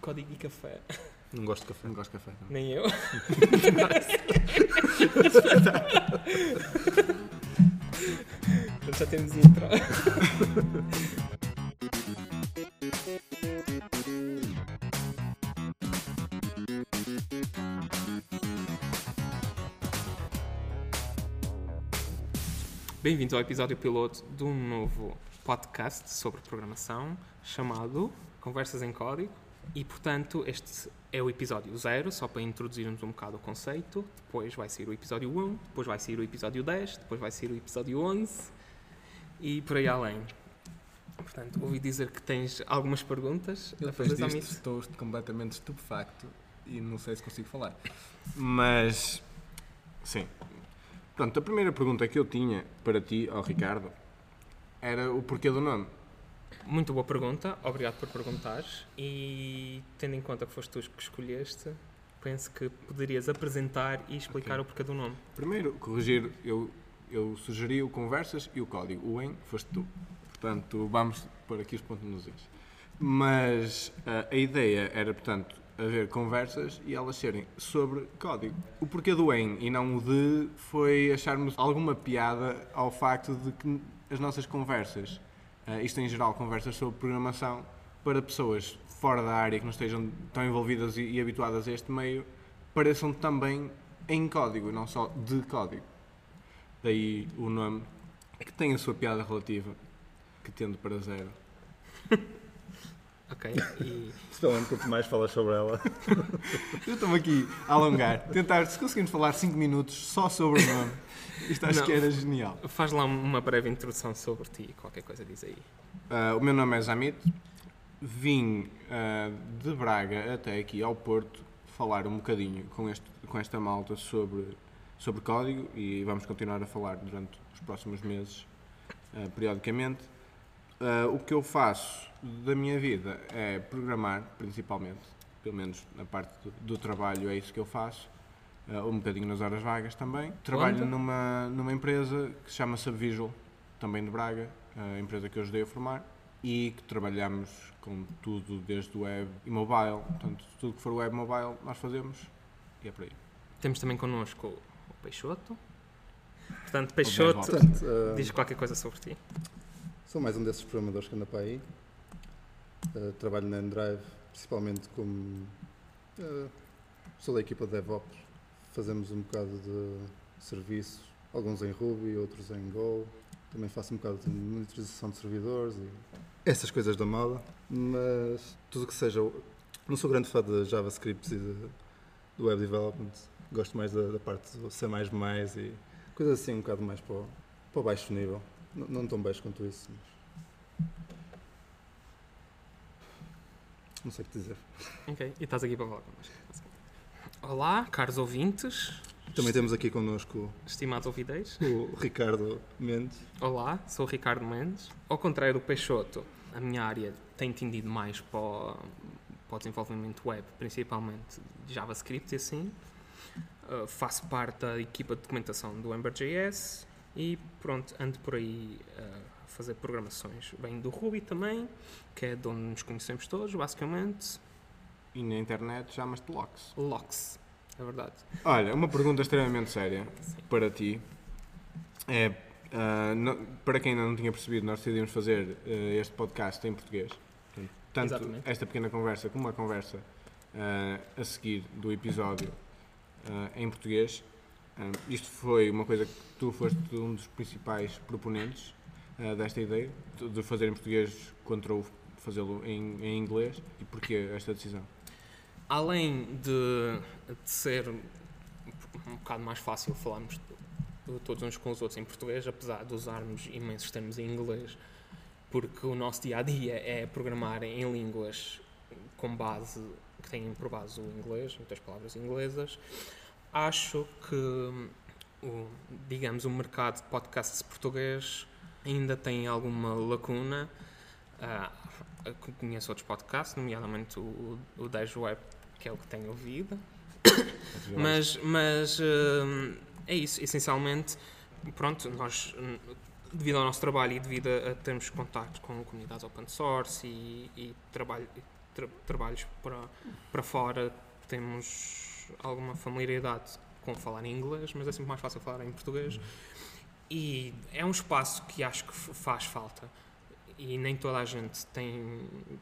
código e café. Não gosto de café. Não gosto de café. não. Nem eu. Já temos intro. Bem-vindos ao episódio piloto de um novo podcast sobre programação chamado Conversas em Código. E, portanto, este é o episódio 0, só para introduzirmos um bocado o conceito. Depois vai ser o episódio 1, depois vai ser o episódio 10, depois vai ser o episódio 11 e por aí além. Portanto, ouvi dizer que tens algumas perguntas Eu depois disto estou completamente estupefacto e não sei se consigo falar. Mas, sim. Pronto, a primeira pergunta que eu tinha para ti, ao Ricardo, era o porquê do nome. Muito boa pergunta, obrigado por perguntares. E tendo em conta que foste tu que escolheste, penso que poderias apresentar e explicar Ok. o porquê do nome. Primeiro, corrigir, eu, eu sugeri o conversas e o código. O em foste tu. Portanto, vamos pôr aqui os pontos nos is. Mas ah, a ideia era, portanto, haver conversas e elas serem sobre código. O porquê do em e não o de foi acharmos alguma piada ao facto de que as nossas conversas, ah, isto em geral, conversas sobre programação, para pessoas fora da área que não estejam tão envolvidas e, e habituadas a este meio, pareçam também em código, não só de código. Daí o nome, que tem a sua piada relativa, que tende para zero. Ok? E Especialmente quanto mais falas sobre ela. Eu estou aqui a alongar, tentar, se conseguimos falar 5 minutos só sobre o nome, isto acho Não. que era genial. faz lá uma breve introdução sobre ti, qualquer coisa diz aí. Ah, o meu nome é Zamit, vim ah, de Braga até aqui ao Porto falar um bocadinho com, este, com esta malta sobre, sobre código e vamos continuar a falar durante os próximos meses, ah, periodicamente. Ah, o que eu faço da minha vida é programar, principalmente, pelo menos na parte do, do trabalho é isso que eu faço, ah, um bocadinho nas horas vagas também. Trabalho Onde? numa, numa empresa que se chama Subvisual, também de Braga, a empresa que eu ajudei a formar, e que trabalhamos com tudo desde web e mobile, portanto, tudo que for web mobile nós fazemos e é por aí. Temos também connosco o Peixoto. Portanto, Peixoto, Portanto, ah, diz qualquer coisa sobre ti. Sou mais um desses programadores que anda para aí. Ah, trabalho na Endrive, principalmente como. ah, sou da equipa de DevOps. Fazemos um bocado de serviços, alguns em Ruby, outros em Go. Também faço um bocado de monitorização de servidores e essas coisas da moda. Mas tudo que seja. Não sou grande fã de JavaScript e de, do web development. Gosto mais da, da parte do C e coisas assim um bocado mais para o, para o baixo nível. N- não tão baixo quanto isso, mas. Não sei o que dizer. Ok, e estás aqui para falar connosco. Olá, caros ouvintes, Também temos aqui connosco estimados ouvideiros. o Ricardo Mendes. Olá, sou o Ricardo Mendes. Ao contrário do Peixoto, a minha área tem tendido mais para o, para o desenvolvimento web, principalmente JavaScript e assim. Uh, faço parte da equipa de documentação do Ember.js e pronto, ando por aí uh, a fazer programações. Venho do Ruby também, que é de onde nos conhecemos todos, basicamente. E na internet chamas-te Lox. Lox, é verdade. Olha, uma pergunta extremamente séria Sim. para ti. É, ah, no- para quem ainda não tinha percebido, nós decidimos fazer ah, este podcast em português. Portanto, tanto Exatamente. esta pequena conversa como a conversa ah, a seguir do episódio em português. Isto foi uma coisa que tu foste um dos principais proponentes ah, desta ideia, de- fazer em português contra o fazê-lo em, em inglês. E porquê esta decisão? Além de, de ser um bocado mais fácil falarmos todos uns com os outros em português, apesar de usarmos imensos termos em inglês, porque o nosso dia a dia é programar em línguas com base, que têm por base o inglês, muitas palavras inglesas, acho que, o, digamos, o mercado de podcasts português ainda tem alguma lacuna. Eu conheço outros podcasts, nomeadamente o, o 10 Web, que é o que tenho ouvido, mas, mas hum, é isso, essencialmente, pronto, nós, devido ao nosso trabalho e devido a, termos contactos com comunidades open source e, e trabalho, tra trabalhos para, para fora, temos alguma familiaridade com falar em inglês, mas é sempre mais fácil falar em português. E é um espaço que acho que faz falta. E nem toda a gente tem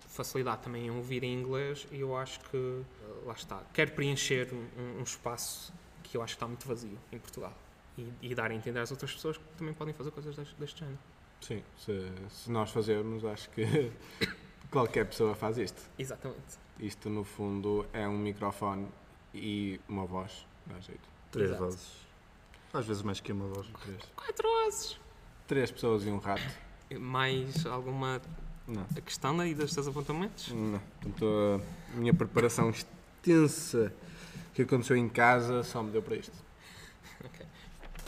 facilidade também em ouvir em inglês, e eu acho que, lá está, quero preencher um, um espaço que eu acho que está muito vazio em Portugal. E, e, dar a entender às outras pessoas que também podem fazer coisas deste, deste género. Sim, se, se, nós fazermos, acho que qualquer pessoa faz isto. Exatamente. Isto, no fundo, é um microfone e uma voz, dá jeito. Três Exato. vozes. Às vezes mais que uma voz. Três. Quatro vozes. Três pessoas e um rato. Mais alguma Não. questão aí dos teus apontamentos? Não. Portanto, a minha preparação extensa que aconteceu em casa só me deu para isto.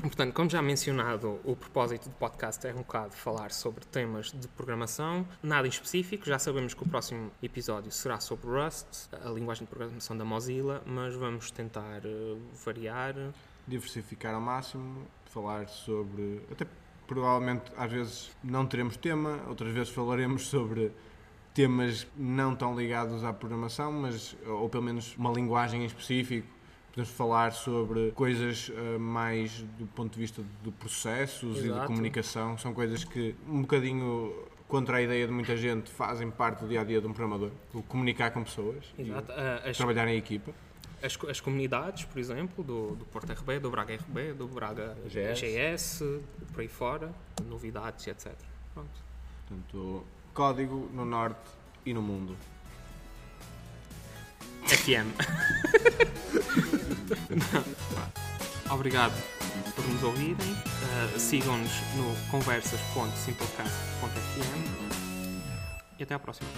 Portanto, como já mencionado, o propósito do podcast é um bocado falar sobre temas de programação, nada em específico. Já sabemos que o próximo episódio será sobre Rust, a linguagem de programação da Mozilla, mas vamos tentar uh, variar. Diversificar ao máximo, falar sobre. Até provavelmente às vezes não teremos tema, outras vezes falaremos sobre temas não tão ligados à programação, mas ou pelo menos uma linguagem em específico Podemos falar sobre coisas uh, mais do ponto de vista de processos Exato. e de comunicação. São coisas que, um bocadinho contra a ideia de muita gente, fazem parte do dia a dia de um programador. O comunicar com pessoas, Exato. Uh, trabalhar em equipa. As, as, comunidades, por exemplo, do, do Porto RB, do Braga RB, do Braga GS, GS por aí fora, novidades, etc. Pronto. Portanto, código no norte e no mundo. FM. Obrigado por nos ouvirem. Uh, Sigam-nos no conversas.simplecast.fm e até à próxima.